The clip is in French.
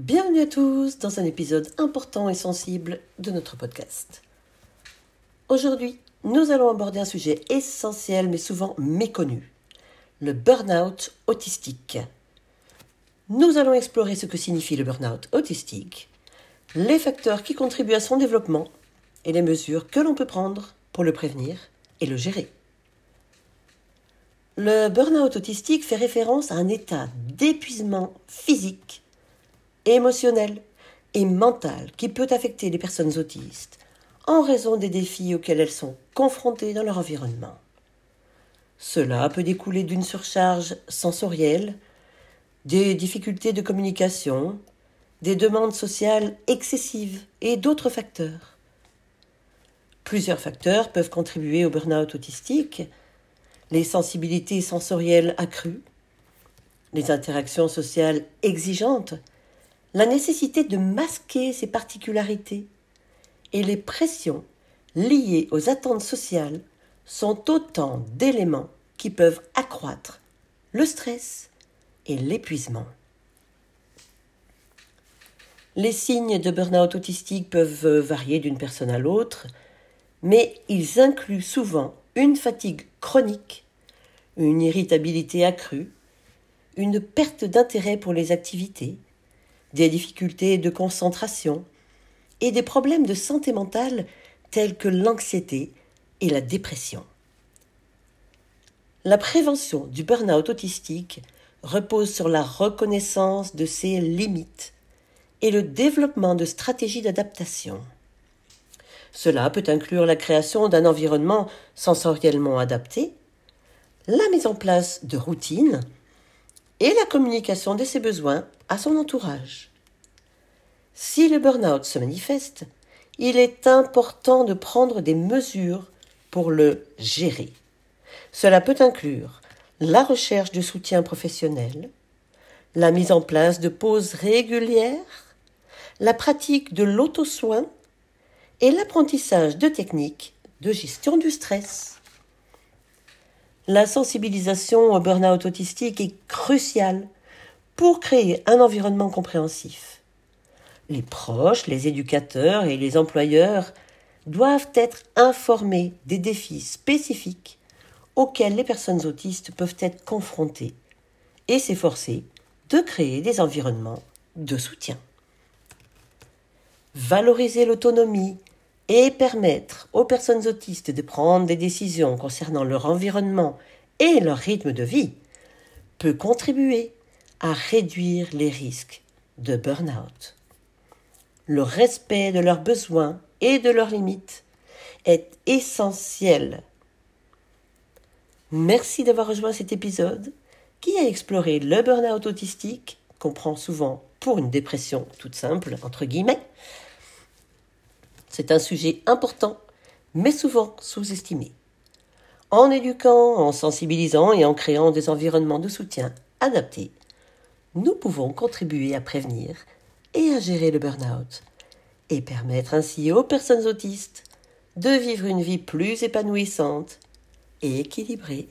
Bienvenue à tous dans un épisode important et sensible de notre podcast. Aujourd'hui, nous allons aborder un sujet essentiel mais souvent méconnu, le burn-out autistique. Nous allons explorer ce que signifie le burn-out autistique, les facteurs qui contribuent à son développement et les mesures que l'on peut prendre pour le prévenir et le gérer. Le burn-out autistique fait référence à un état d'épuisement physique, émotionnel et mental qui peut affecter les personnes autistes en raison des défis auxquels elles sont confrontées dans leur environnement. Cela peut découler d'une surcharge sensorielle, des difficultés de communication, des demandes sociales excessives et d'autres facteurs. Plusieurs facteurs peuvent contribuer au burn-out autistique, les sensibilités sensorielles accrues, les interactions sociales exigeantes, la nécessité de masquer ses particularités et les pressions liées aux attentes sociales sont autant d'éléments qui peuvent accroître le stress et l'épuisement. Les signes de burn-out autistique peuvent varier d'une personne à l'autre, mais ils incluent souvent une fatigue chronique, une irritabilité accrue, une perte d'intérêt pour les activités, des difficultés de concentration et des problèmes de santé mentale tels que l'anxiété et la dépression. La prévention du burn-out autistique repose sur la reconnaissance de ses limites et le développement de stratégies d'adaptation. Cela peut inclure la création d'un environnement sensoriellement adapté, la mise en place de routines et la communication de ses besoins à son entourage. Si le burn-out se manifeste, il est important de prendre des mesures pour le gérer. Cela peut inclure la recherche de soutien professionnel, la mise en place de pauses régulières, la pratique de l'auto-soin et l'apprentissage de techniques de gestion du stress. La sensibilisation au burn-out autistique est cruciale pour créer un environnement compréhensif. Les proches, les éducateurs et les employeurs doivent être informés des défis spécifiques auxquels les personnes autistes peuvent être confrontées et s'efforcer de créer des environnements de soutien. Valoriser l'autonomie et permettre aux personnes autistes de prendre des décisions concernant leur environnement et leur rythme de vie peut contribuer à réduire les risques de burn-out. Le respect de leurs besoins et de leurs limites est essentiel. Merci d'avoir rejoint cet épisode qui a exploré le burn-out autistique, qu'on prend souvent pour une dépression toute simple, entre guillemets, c'est un sujet important, mais souvent sous-estimé. En éduquant, en sensibilisant et en créant des environnements de soutien adaptés, nous pouvons contribuer à prévenir et à gérer le burn-out et permettre ainsi aux personnes autistes de vivre une vie plus épanouissante et équilibrée.